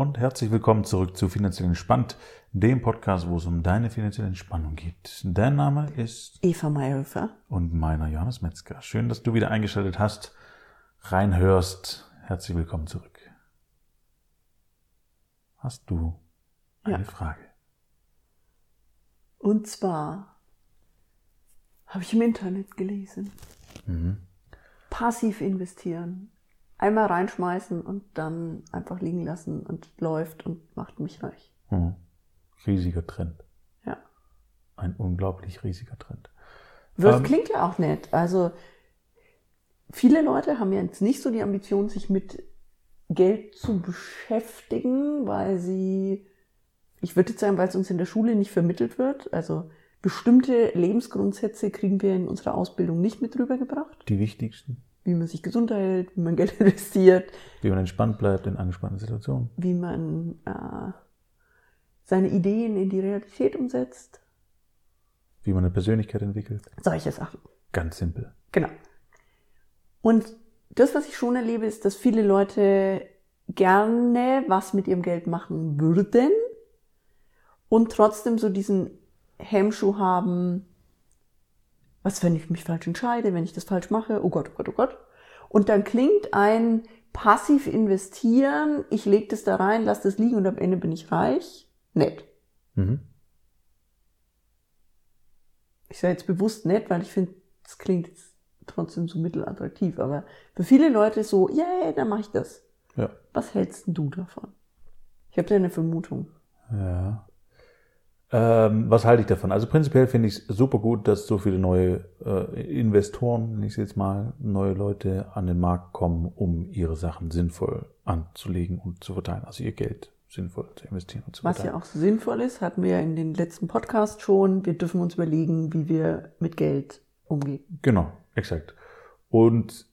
und herzlich willkommen zurück zu Finanziell Entspannt, dem Podcast, wo es um deine finanzielle Entspannung geht. Dein Name ist Eva Mayhöfer. und meiner Johannes Metzger. Schön, dass du wieder eingeschaltet hast, reinhörst. Herzlich willkommen zurück. Hast du eine Ja. Frage? Und zwar habe ich im Internet gelesen. Mhm. Passiv investieren. Einmal reinschmeißen und dann einfach liegen lassen und läuft und macht mich reich. Mhm. Riesiger Trend. Ja. Ein unglaublich riesiger Trend. Das Ähm. klingt ja auch nett. Also viele Leute haben ja jetzt nicht so die Ambition, sich mit Geld zu beschäftigen, weil sie, ich würde jetzt sagen, weil es uns in der Schule nicht vermittelt wird. Also bestimmte Lebensgrundsätze kriegen wir in unserer Ausbildung nicht mit rübergebracht. Die wichtigsten, Wie man sich gesund hält, wie man Geld investiert, wie man entspannt bleibt in angespannten Situationen. wie man äh, seine Ideen in die Realität umsetzt. Wie man eine Persönlichkeit entwickelt. Solche Sachen. Ganz simpel. Genau. Und das, was ich schon erlebe, ist, dass viele Leute gerne was mit ihrem Geld machen würden und trotzdem so diesen Hemmschuh haben, was, wenn ich mich falsch entscheide, wenn ich das falsch mache, oh Gott, oh Gott, oh Gott. Und dann klingt ein passiv investieren, ich lege das da rein, lass das liegen und am Ende bin ich reich, nett. Mhm. ich sage jetzt bewusst nett, weil ich finde, es klingt jetzt trotzdem so mittelattraktiv, aber für viele Leute so, yeah, dann mache ich das. Ja. Was hältst du davon? Ich habe da eine Vermutung. Ja. Ähm, was halte ich davon? Also prinzipiell finde ich es super gut, dass so viele neue äh, Investoren, nenne ich es jetzt mal, neue Leute an den Markt kommen, um ihre Sachen sinnvoll anzulegen und zu verteilen, also ihr Geld sinnvoll zu investieren und zu Was verteilen. ja auch sinnvoll ist, hatten wir ja in den letzten Podcast schon. Wir dürfen uns überlegen, wie wir mit Geld umgehen. Genau, exakt. Und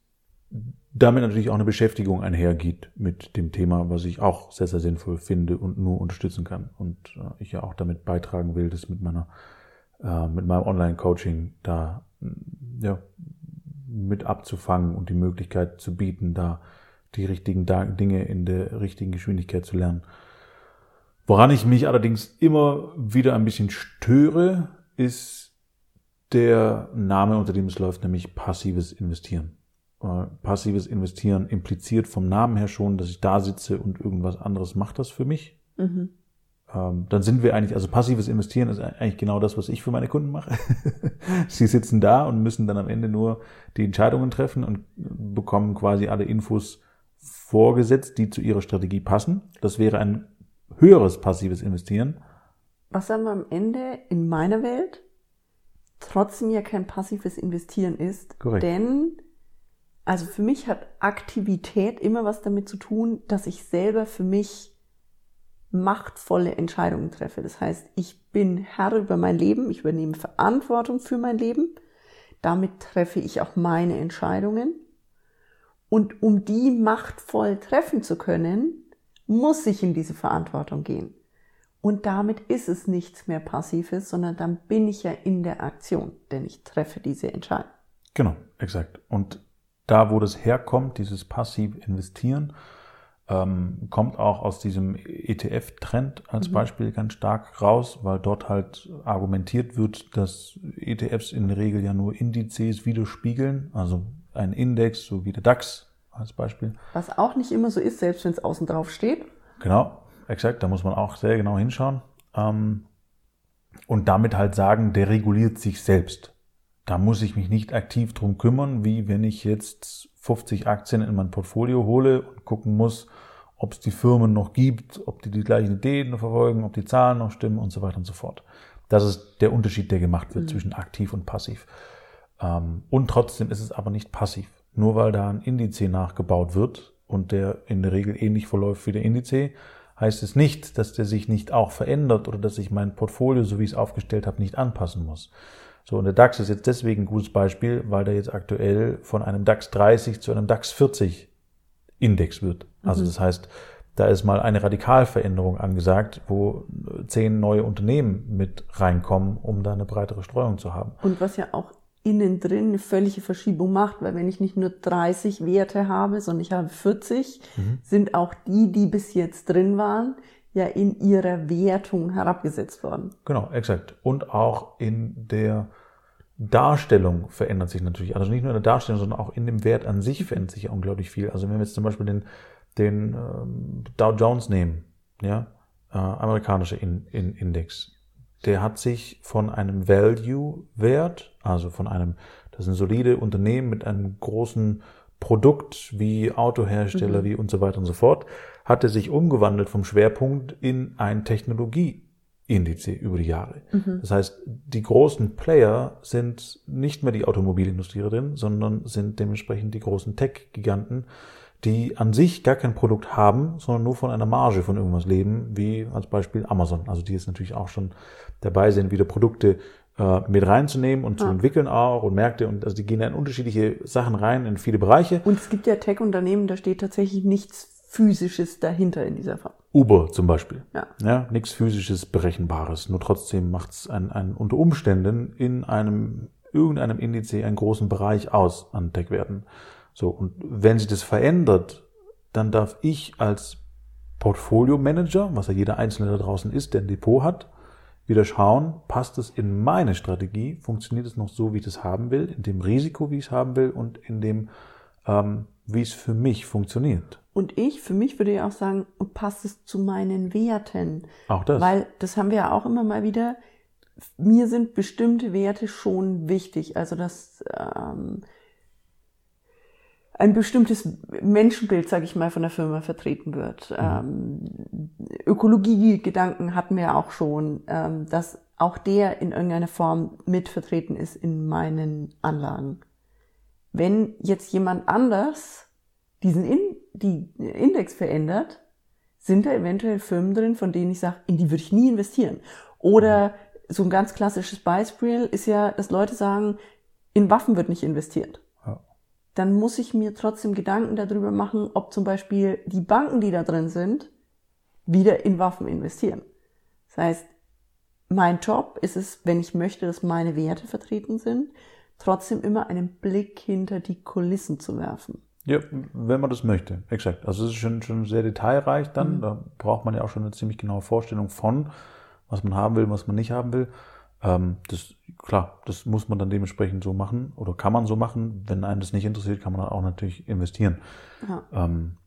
damit natürlich auch eine Beschäftigung einhergeht mit dem Thema, was ich auch sehr, sehr sinnvoll finde und nur unterstützen kann. Und äh, ich ja auch damit beitragen will, das mit meiner, äh, mit meinem Online-Coaching da mm, ja, mit abzufangen und die Möglichkeit zu bieten, da die richtigen Dinge in der richtigen Geschwindigkeit zu lernen. Woran ich mich allerdings immer wieder ein bisschen störe, ist der Name, unter dem es läuft, nämlich passives Investieren. Passives Investieren impliziert vom Namen her schon, dass ich da sitze und irgendwas anderes macht das für mich. Mhm. Ähm, dann sind wir eigentlich, also passives Investieren ist eigentlich genau das, was ich für meine Kunden mache. Sie sitzen da und müssen dann am Ende nur die Entscheidungen treffen und bekommen quasi alle Infos vorgesetzt, die zu ihrer Strategie passen. Das wäre ein höheres passives Investieren. Was aber am Ende in meiner Welt trotzdem ja kein passives Investieren ist. Korrekt. Denn, also für mich hat Aktivität immer was damit zu tun, dass ich selber für mich machtvolle Entscheidungen treffe. Das heißt, ich bin Herr über mein Leben, ich übernehme Verantwortung für mein Leben. Damit treffe ich auch meine Entscheidungen. Und um die machtvoll treffen zu können, muss ich in diese Verantwortung gehen. Und damit ist es nichts mehr Passives, sondern dann bin ich ja in der Aktion, denn ich treffe diese Entscheidung. Genau, exakt. Und da, wo das herkommt, dieses passiv investieren, ähm, kommt auch aus diesem ETF-Trend als Beispiel ganz stark raus, weil dort halt argumentiert wird, dass ETFs in der Regel ja nur Indizes widerspiegeln, also ein Index, so wie der DAX als Beispiel. Was auch nicht immer so ist, selbst wenn es außen drauf steht. Genau, exakt, da muss man auch sehr genau hinschauen. Ähm, und damit halt sagen, der reguliert sich selbst. Da muss ich mich nicht aktiv drum kümmern, wie wenn ich jetzt 50 Aktien in mein Portfolio hole und gucken muss, ob es die Firmen noch gibt, ob die die gleichen Ideen verfolgen, ob die Zahlen noch stimmen und so weiter und so fort. Das ist der Unterschied, der gemacht wird zwischen aktiv und passiv. Ähm, und trotzdem ist es aber nicht passiv. Nur weil da ein Indiz nachgebaut wird und der in der Regel ähnlich verläuft wie der Indiz, heißt es nicht, dass der sich nicht auch verändert oder dass ich mein Portfolio, so wie ich es aufgestellt habe, nicht anpassen muss. So, und der DAX ist jetzt deswegen ein gutes Beispiel, weil der jetzt aktuell von einem DAX 30 zu einem DAX 40 Index wird. Also das heißt, da ist mal eine Radikalveränderung angesagt, wo zehn neue Unternehmen mit reinkommen, um da eine breitere Streuung zu haben. Und was ja auch innen drin eine völlige Verschiebung macht, weil wenn ich nicht nur 30 Werte habe, sondern ich habe 40, mhm. sind auch die, die bis jetzt drin waren, ja in ihrer Wertung herabgesetzt worden. Genau, exakt. Und auch in der Darstellung verändert sich natürlich. Also nicht nur in der Darstellung, sondern auch in dem Wert an sich verändert sich unglaublich viel. Also wenn wir jetzt zum Beispiel den, den ähm, Dow Jones nehmen, ja, äh, amerikanischer in, in Index, der hat sich von einem Value-Wert, also von einem, das sind solide Unternehmen mit einem großen Produkt wie Autohersteller, mhm. wie und so weiter und so fort, hatte sich umgewandelt vom Schwerpunkt in ein Technologie Indice über die Jahre. Mhm. Das heißt, die großen Player sind nicht mehr die Automobilindustrie drin, sondern sind dementsprechend die großen Tech-Giganten, die an sich gar kein Produkt haben, sondern nur von einer Marge von irgendwas leben, wie als Beispiel Amazon. Also die jetzt natürlich auch schon dabei sind, wieder Produkte äh, mit reinzunehmen und ja. zu entwickeln auch und Märkte und also die gehen in unterschiedliche Sachen rein, in viele Bereiche. Und es gibt ja Tech-Unternehmen, da steht tatsächlich nichts Physisches dahinter in dieser Form. Uber zum Beispiel. Ja. ja nichts physisches, berechenbares. Nur trotzdem macht es ein, ein, unter Umständen in einem irgendeinem Indiz einen großen Bereich aus an Tech-Werten. So, und wenn sich das verändert, dann darf ich als Portfolio-Manager, was ja jeder Einzelne da draußen ist, der ein Depot hat, wieder schauen, passt es in meine Strategie, funktioniert es noch so, wie ich das haben will, in dem Risiko, wie ich es haben will und in dem, ähm, wie es für mich funktioniert. Und ich, für mich würde ich auch sagen, passt es zu meinen Werten. Auch das. Weil das haben wir ja auch immer mal wieder. Mir sind bestimmte Werte schon wichtig. Also dass ähm, ein bestimmtes Menschenbild, sage ich mal, von der Firma vertreten wird. Mhm. Ähm, Ökologiegedanken hatten wir ja auch schon, ähm, dass auch der in irgendeiner Form mit vertreten ist in meinen Anlagen. Wenn jetzt jemand anders diesen in, die Index verändert, sind da eventuell Firmen drin, von denen ich sage, in die würde ich nie investieren. Oder so ein ganz klassisches Beispiel ist ja, dass Leute sagen, in Waffen wird nicht investiert. Ja. Dann muss ich mir trotzdem Gedanken darüber machen, ob zum Beispiel die Banken, die da drin sind, wieder in Waffen investieren. Das heißt, mein Job ist es, wenn ich möchte, dass meine Werte vertreten sind, trotzdem immer einen Blick hinter die Kulissen zu werfen. Ja, wenn man das möchte, exakt. Also es ist schon, schon sehr detailreich dann. Mhm. Da braucht man ja auch schon eine ziemlich genaue Vorstellung von, was man haben will, was man nicht haben will. Ähm, das, klar, das muss man dann dementsprechend so machen oder kann man so machen. Wenn einen das nicht interessiert, kann man dann auch natürlich investieren. Ja. Ähm,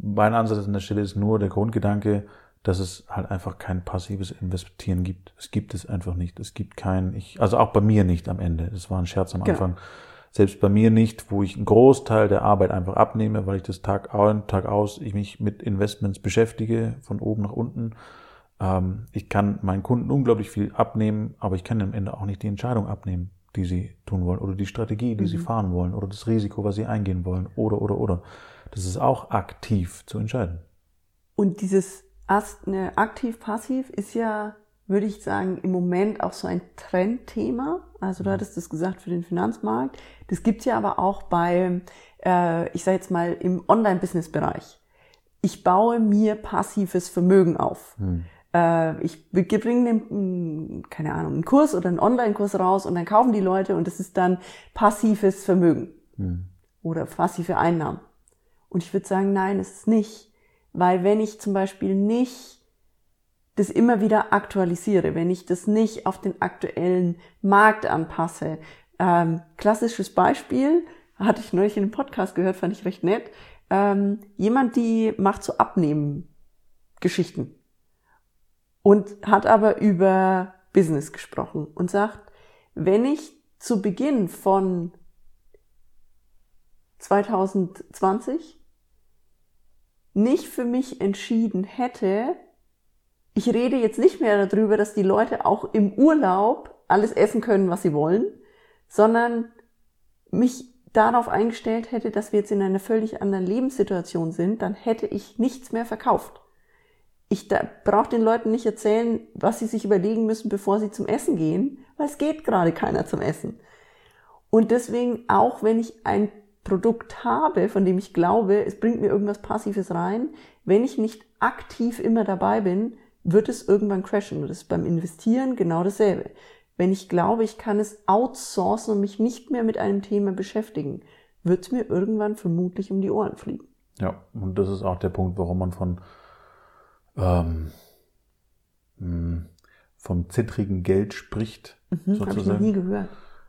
mein Ansatz an der Stelle ist nur der Grundgedanke, dass es halt einfach kein passives Investieren gibt. Es gibt es einfach nicht. Es gibt kein, ich, also auch bei mir nicht am Ende. Das war ein Scherz am genau. Anfang. Selbst bei mir nicht, wo ich einen Großteil der Arbeit einfach abnehme, weil ich das Tag ein, Tag aus, ich mich mit Investments beschäftige, von oben nach unten. Ähm, ich kann meinen Kunden unglaublich viel abnehmen, aber ich kann am Ende auch nicht die Entscheidung abnehmen, die sie tun wollen oder die Strategie, die mhm. sie fahren wollen oder das Risiko, was sie eingehen wollen oder, oder, oder. Das ist auch aktiv zu entscheiden. Und dieses aktiv-passiv ist ja würde ich sagen, im Moment auch so ein Trendthema. Also du mhm. hattest das gesagt für den Finanzmarkt. Das gibt's ja aber auch bei, äh, ich sage jetzt mal, im Online-Business-Bereich. Ich baue mir passives Vermögen auf. Hm. Äh, ich bringe, keine Ahnung, einen Kurs oder einen Online-Kurs raus und dann kaufen die Leute und das ist dann passives Vermögen hm. oder passive Einnahmen. Und ich würde sagen, nein, es ist nicht. Weil wenn ich zum Beispiel nicht das immer wieder aktualisiere, wenn ich das nicht auf den aktuellen Markt anpasse. Ähm, klassisches Beispiel, hatte ich neulich in einem Podcast gehört, fand ich recht nett. Ähm, jemand, die macht so Abnehmen-Geschichten und hat aber über Business gesprochen und sagt, wenn ich zu Beginn von 2020 nicht für mich entschieden hätte, ich rede jetzt nicht mehr darüber, dass die Leute auch im Urlaub alles essen können, was sie wollen, sondern mich darauf eingestellt hätte, dass wir jetzt in einer völlig anderen Lebenssituation sind, dann hätte ich nichts mehr verkauft. Ich brauche den Leuten nicht erzählen, was sie sich überlegen müssen, bevor sie zum Essen gehen, weil es geht gerade keiner zum Essen. Und deswegen, auch wenn ich ein Produkt habe, von dem ich glaube, es bringt mir irgendwas Passives rein, wenn ich nicht aktiv immer dabei bin, wird es irgendwann crashen. Und das ist beim Investieren genau dasselbe. wenn ich glaube, ich kann es outsourcen und mich nicht mehr mit einem Thema beschäftigen, wird es mir irgendwann vermutlich um die Ohren fliegen. Ja, und das ist auch der Punkt, warum man von ähm, hm, vom zittrigen Geld spricht. Mhm, Habe ich noch nie gehört.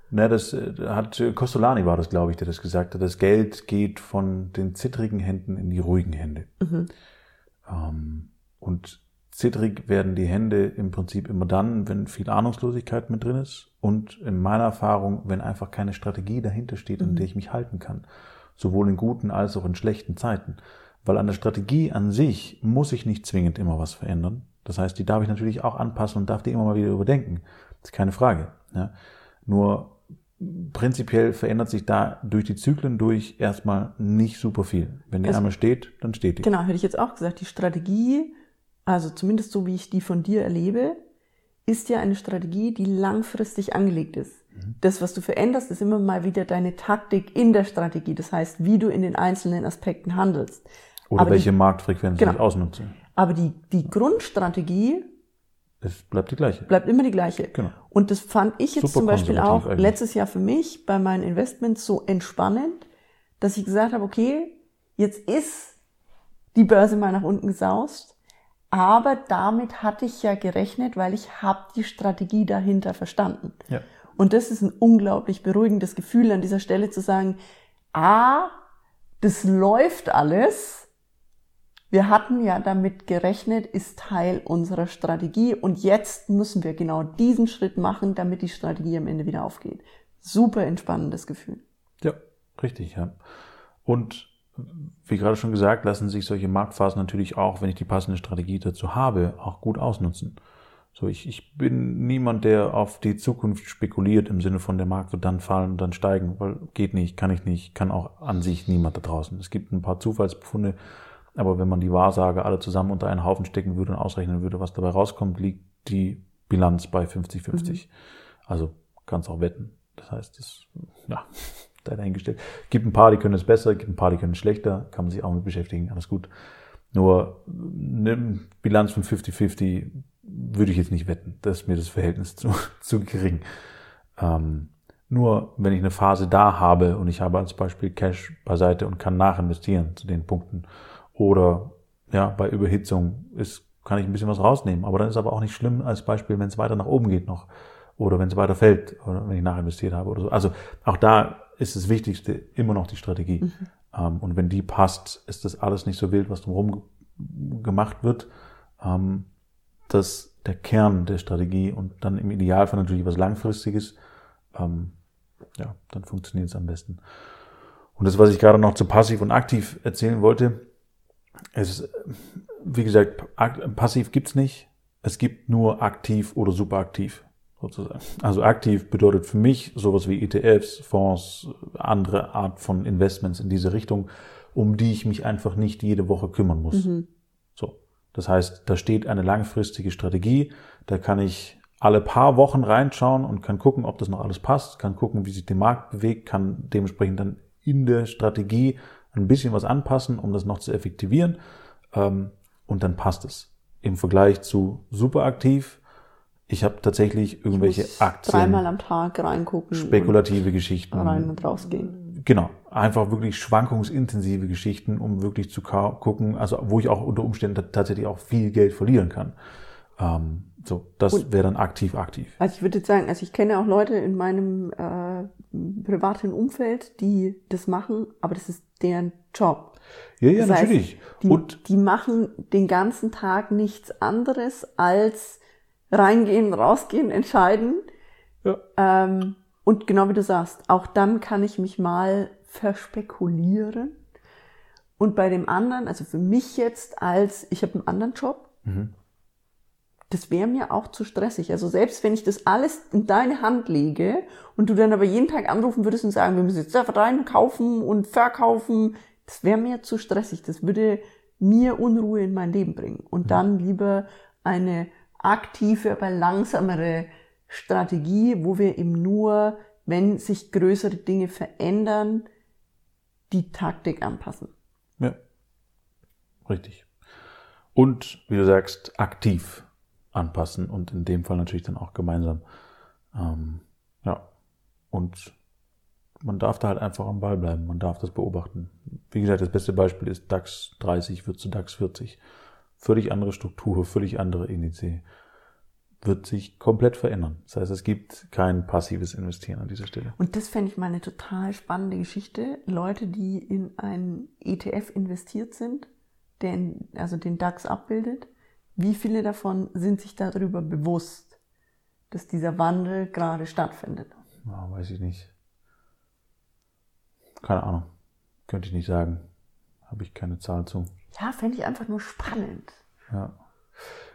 Na, das äh, hat Costolani war das, glaube ich, der das gesagt hat. Das Geld geht von den zittrigen Händen in die ruhigen Hände. Mhm. Ähm, und zittrig werden die Hände im Prinzip immer dann, wenn viel Ahnungslosigkeit mit drin ist und in meiner Erfahrung, wenn einfach keine Strategie dahinter steht, an mhm. der ich mich halten kann. Sowohl in guten als auch in schlechten Zeiten. Weil an der Strategie an sich muss ich nicht zwingend immer was verändern. Das heißt, die darf ich natürlich auch anpassen und darf die immer mal wieder überdenken. Das ist keine Frage. Ja. Nur prinzipiell verändert sich da durch die Zyklen durch erstmal nicht super viel. Wenn die also, einmal steht, dann steht die. Genau, hätte ich jetzt auch gesagt. Die Strategie, also zumindest so wie ich die von dir erlebe, ist ja eine Strategie, die langfristig angelegt ist. Mhm. Das, was du veränderst, ist immer mal wieder deine Taktik in der Strategie. Das heißt, wie du in den einzelnen Aspekten handelst. Oder Aber welche die, Marktfrequenz genau. ich ausnutze. Aber die, die Grundstrategie es bleibt die gleiche. Bleibt immer die gleiche. Genau. Und das fand ich jetzt Super zum Beispiel auch eigentlich. letztes Jahr für mich bei meinen Investments so entspannend, dass ich gesagt habe, okay, jetzt ist die Börse mal nach unten gesaust, aber damit hatte ich ja gerechnet, weil ich habe die Strategie dahinter verstanden. Ja. Und das ist ein unglaublich beruhigendes Gefühl an dieser Stelle zu sagen, ah, das läuft alles, wir hatten ja damit gerechnet, ist Teil unserer Strategie und jetzt müssen wir genau diesen Schritt machen, damit die Strategie am Ende wieder aufgeht. Super entspannendes Gefühl. Ja, richtig, ja. Und wie gerade schon gesagt, lassen sich solche Marktphasen natürlich auch, wenn ich die passende Strategie dazu habe, auch gut ausnutzen. So, ich, ich bin niemand, der auf die Zukunft spekuliert im Sinne von der Markt wird dann fallen und dann steigen, weil geht nicht, kann ich nicht, kann auch an sich niemand da draußen. Es gibt ein paar Zufallsbefunde, aber wenn man die Wahrsage alle zusammen unter einen Haufen stecken würde und ausrechnen würde, was dabei rauskommt, liegt die Bilanz bei 50-50. Mhm. Also kannst auch wetten. Das heißt, das, ja, da dahingestellt. Gibt ein paar, die können es besser, gibt ein paar, die können es schlechter, kann man sich auch mit beschäftigen, alles gut. Nur eine Bilanz von 50-50 würde ich jetzt nicht wetten. Das ist mir das Verhältnis zu, zu gering. Ähm, nur wenn ich eine Phase da habe und ich habe als Beispiel Cash beiseite und kann nachinvestieren zu den Punkten oder ja, bei Überhitzung ist, kann ich ein bisschen was rausnehmen. Aber dann ist aber auch nicht schlimm als Beispiel, wenn es weiter nach oben geht noch. Oder wenn es weiter fällt, oder wenn ich nachinvestiert habe oder so. Also auch da ist das Wichtigste immer noch die Strategie. Mhm. Ähm, und wenn die passt, ist das alles nicht so wild, was drumherum gemacht wird. Ähm, das der Kern der Strategie und dann im Idealfall natürlich was Langfristiges, ähm, ja, dann funktioniert es am besten. Und das, was ich gerade noch zu passiv und aktiv erzählen wollte, es ist, wie gesagt, passiv gibt's nicht. Es gibt nur aktiv oder superaktiv sozusagen. Also aktiv bedeutet für mich sowas wie ETFs, Fonds, andere Art von Investments in diese Richtung, um die ich mich einfach nicht jede Woche kümmern muss. Mhm. So. Das heißt, da steht eine langfristige Strategie. Da kann ich alle paar Wochen reinschauen und kann gucken, ob das noch alles passt, kann gucken, wie sich der Markt bewegt, kann dementsprechend dann in der Strategie ein bisschen was anpassen, um das noch zu effektivieren. Ähm, und dann passt es. Im Vergleich zu superaktiv. Ich habe tatsächlich irgendwelche Aktien. Dreimal am Tag reingucken. Spekulative Geschichten. Rein und rausgehen. Genau. Einfach wirklich schwankungsintensive Geschichten, um wirklich zu gucken, also wo ich auch unter Umständen tatsächlich auch viel Geld verlieren kann. Ähm, so, das wäre dann aktiv aktiv. Also ich würde jetzt sagen, also ich kenne auch Leute in meinem äh, privaten Umfeld, die das machen, aber das ist deren Job. Ja, ja, das natürlich. Heißt, die, und die machen den ganzen Tag nichts anderes als reingehen, rausgehen, entscheiden. Ja. Ähm, und genau wie du sagst, auch dann kann ich mich mal verspekulieren. Und bei dem anderen, also für mich jetzt als, ich habe einen anderen Job, mhm das wäre mir auch zu stressig. Also selbst wenn ich das alles in deine Hand lege und du dann aber jeden Tag anrufen würdest und sagen, wir müssen jetzt da rein kaufen und verkaufen, das wäre mir zu stressig. Das würde mir Unruhe in mein Leben bringen. Und mhm. dann lieber eine aktive, aber langsamere Strategie, wo wir eben nur, wenn sich größere Dinge verändern, die Taktik anpassen. Ja, richtig. Und, wie du sagst, aktiv anpassen und in dem Fall natürlich dann auch gemeinsam Ähm, ja. Und man darf da halt einfach am Ball bleiben. Man darf das beobachten. Wie gesagt, das beste Beispiel ist DAX 30 wird zu DAX 40. Völlig andere Struktur, völlig andere Indice. Wird sich komplett verändern. Das heißt, es gibt kein passives Investieren an dieser Stelle. Und das fände ich mal eine total spannende Geschichte. Leute, die in einen ETF investiert sind, der in, also den DAX abbildet, wie viele davon sind sich darüber bewusst, dass dieser Wandel gerade stattfindet? Ja, weiß ich nicht. Keine Ahnung. Könnte ich nicht sagen. Habe ich keine Zahl zu. Ja, fände ich einfach nur spannend. Ja.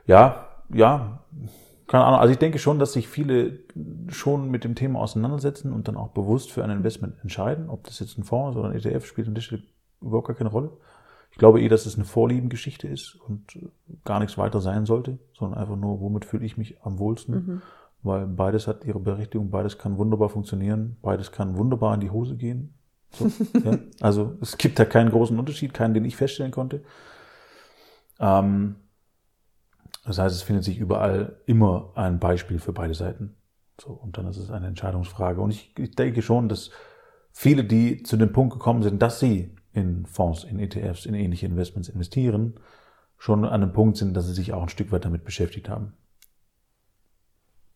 Ja, ja. Keine Ahnung. Also ich denke schon, dass sich viele schon mit dem Thema auseinandersetzen und dann auch bewusst für ein Investment entscheiden. Ob das jetzt ein Fonds oder ein ETF spielt an der Stelle überhaupt gar keine Rolle. Ich glaube eh, dass es eine Vorliebengeschichte ist und gar nichts weiter sein sollte, sondern einfach nur, womit fühle ich mich am wohlsten. Mhm. Weil beides hat ihre Berechtigung, beides kann wunderbar funktionieren, beides kann wunderbar in die Hose gehen. So, ja? Also es gibt da keinen großen Unterschied, keinen, den ich feststellen konnte. Ähm, das heißt, es findet sich überall immer ein Beispiel für beide Seiten. So, und dann ist es eine Entscheidungsfrage. Und ich, ich denke schon, dass viele, die zu dem Punkt gekommen sind, dass sie in Fonds, in ETFs, in ähnliche Investments investieren, schon an einem Punkt sind, dass sie sich auch ein Stück weit damit beschäftigt haben.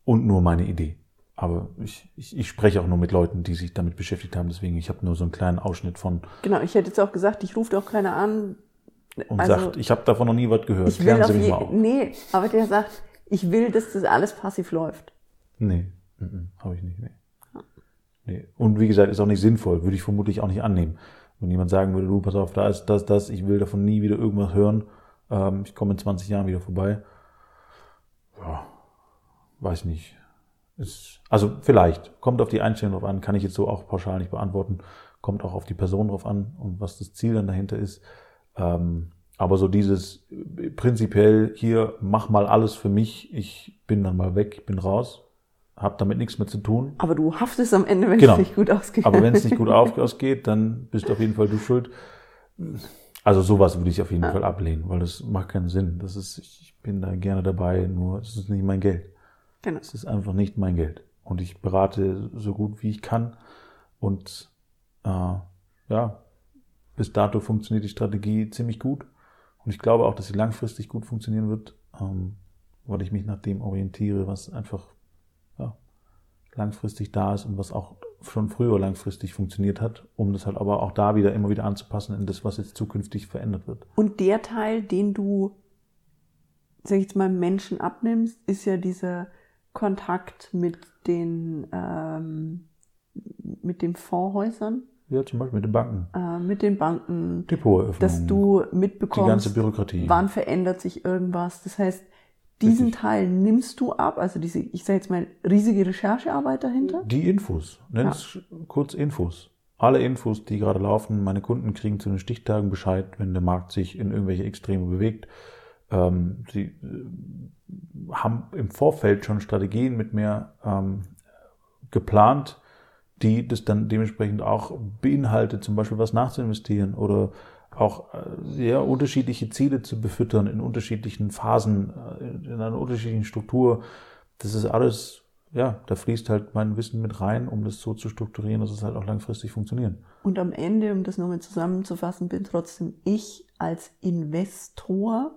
Und nur meine Idee. Aber ich, ich, ich spreche auch nur mit Leuten, die sich damit beschäftigt haben. Deswegen, ich habe nur so einen kleinen Ausschnitt von. Genau, ich hätte jetzt auch gesagt, ich rufe doch keiner an. Und also, sagt, ich habe davon noch nie was gehört. Ich Klären will Sie mich je, mal auf. Nee, aber der sagt, ich will, dass das alles passiv läuft. Nee, habe ich nicht. Nee. nee. Und wie gesagt, ist auch nicht sinnvoll, würde ich vermutlich auch nicht annehmen. Wenn jemand sagen würde, du, pass auf, da ist das, das, ich will davon nie wieder irgendwas hören, ähm, ich komme in 20 Jahren wieder vorbei. Ja, weiß nicht. Ist, also vielleicht, kommt auf die Einstellung drauf an, kann ich jetzt so auch pauschal nicht beantworten, kommt auch auf die Person drauf an und was das Ziel dann dahinter ist. Ähm, aber so dieses prinzipiell hier, mach mal alles für mich, ich bin dann mal weg, ich bin raus, habe damit nichts mehr zu tun. Aber du haftest am Ende, wenn genau. es nicht gut ausgeht. Aber wenn es nicht gut ausgeht, dann bist du auf jeden Fall du schuld. Also sowas würde ich auf jeden ja. Fall ablehnen, weil das macht keinen Sinn. Das ist, ich bin da gerne dabei, nur es ist nicht mein Geld. Genau. Es ist einfach nicht mein Geld. Und ich berate so gut wie ich kann. Und äh, ja, bis dato funktioniert die Strategie ziemlich gut. Und ich glaube auch, dass sie langfristig gut funktionieren wird, ähm, weil ich mich nach dem orientiere, was einfach langfristig da ist und was auch schon früher langfristig funktioniert hat, um das halt aber auch da wieder immer wieder anzupassen in das, was jetzt zukünftig verändert wird. Und der Teil, den du, sag ich jetzt mal, Menschen abnimmst, ist ja dieser Kontakt mit den, ähm, mit den Fondshäusern. Ja, zum Beispiel mit den Banken. Äh, mit den Banken. Depoteröffnung. Dass du mitbekommst, die ganze Bürokratie. wann verändert sich irgendwas. Das heißt, diesen Richtig. Teil nimmst du ab, also diese, ich sage jetzt mal, riesige Recherchearbeit dahinter? Die Infos, nenn es ja. kurz Infos. Alle Infos, die gerade laufen, meine Kunden kriegen zu den Stichtagen Bescheid, wenn der Markt sich in irgendwelche Extreme bewegt. Ähm, sie äh, haben im Vorfeld schon Strategien mit mir ähm, geplant, die das dann dementsprechend auch beinhaltet, zum Beispiel was nachzuinvestieren oder auch äh, sehr unterschiedliche Ziele zu befüttern in unterschiedlichen Phasen, äh, in einer unterschiedlichen Struktur. Das ist alles, ja, da fließt halt mein Wissen mit rein, um das so zu strukturieren, dass es halt auch langfristig funktioniert. Und am Ende, um das nochmal zusammenzufassen, bin trotzdem ich als Investor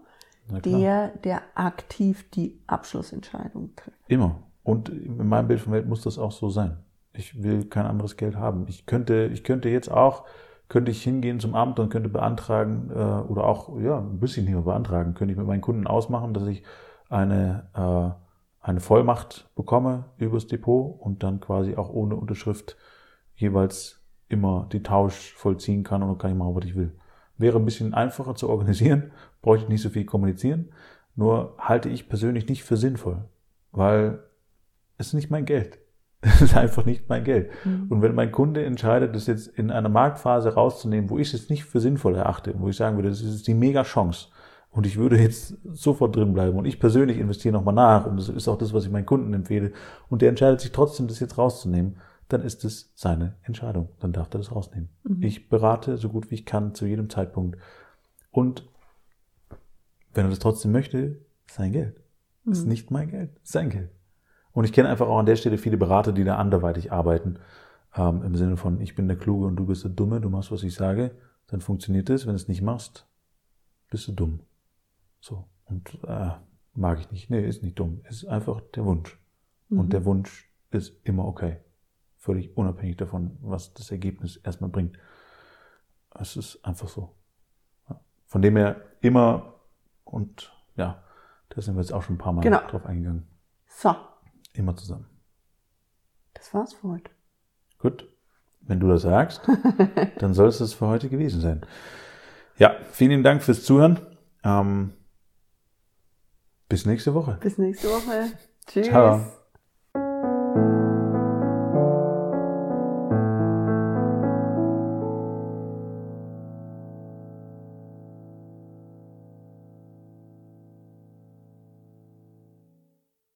der, der aktiv die Abschlussentscheidung trifft. Immer. Und in meinem Bild von Welt muss das auch so sein. Ich will kein anderes Geld haben. Ich könnte, ich könnte jetzt auch könnte ich hingehen zum Amt und könnte beantragen äh, oder auch ja ein bisschen hier beantragen, könnte ich mit meinen Kunden ausmachen, dass ich eine äh, eine Vollmacht bekomme übers Depot und dann quasi auch ohne Unterschrift jeweils immer die Tausch vollziehen kann und dann kann ich machen, was ich will. Wäre ein bisschen einfacher zu organisieren, bräuchte ich nicht so viel kommunizieren. Nur halte ich persönlich nicht für sinnvoll, weil es ist nicht mein Geld. Das ist einfach nicht mein Geld. Mhm. Und wenn mein Kunde entscheidet, das jetzt in einer Marktphase rauszunehmen, wo ich es nicht für sinnvoll erachte, wo ich sagen würde, das ist die mega Chance und ich würde jetzt sofort drin bleiben und ich persönlich investiere nochmal nach und das ist auch das, was ich meinen Kunden empfehle und der entscheidet sich trotzdem, das jetzt rauszunehmen, dann ist es seine Entscheidung. Dann darf er das rausnehmen. Mhm. Ich berate so gut wie ich kann zu jedem Zeitpunkt. Und wenn er das trotzdem möchte, sein Geld. Mhm. Ist nicht mein Geld, sein Geld. Und ich kenne einfach auch an der Stelle viele Berater, die da anderweitig arbeiten. Ähm, Im Sinne von, ich bin der Kluge und du bist der Dumme, du machst, was ich sage, dann funktioniert es. Wenn du es nicht machst, bist du dumm. So. Und äh, mag ich nicht. Nee, ist nicht dumm. Ist einfach der Wunsch. Mhm. Und der Wunsch ist immer okay. Völlig unabhängig davon, was das Ergebnis erstmal bringt. Es ist einfach so. Von dem her immer und ja, da sind wir jetzt auch schon ein paar Mal genau. drauf eingegangen. So. Immer zusammen. Das war's für heute. Gut. Wenn du das sagst, dann soll es das für heute gewesen sein. Ja, vielen Dank fürs Zuhören. Ähm, bis nächste Woche. Bis nächste Woche. Tschüss. Ciao.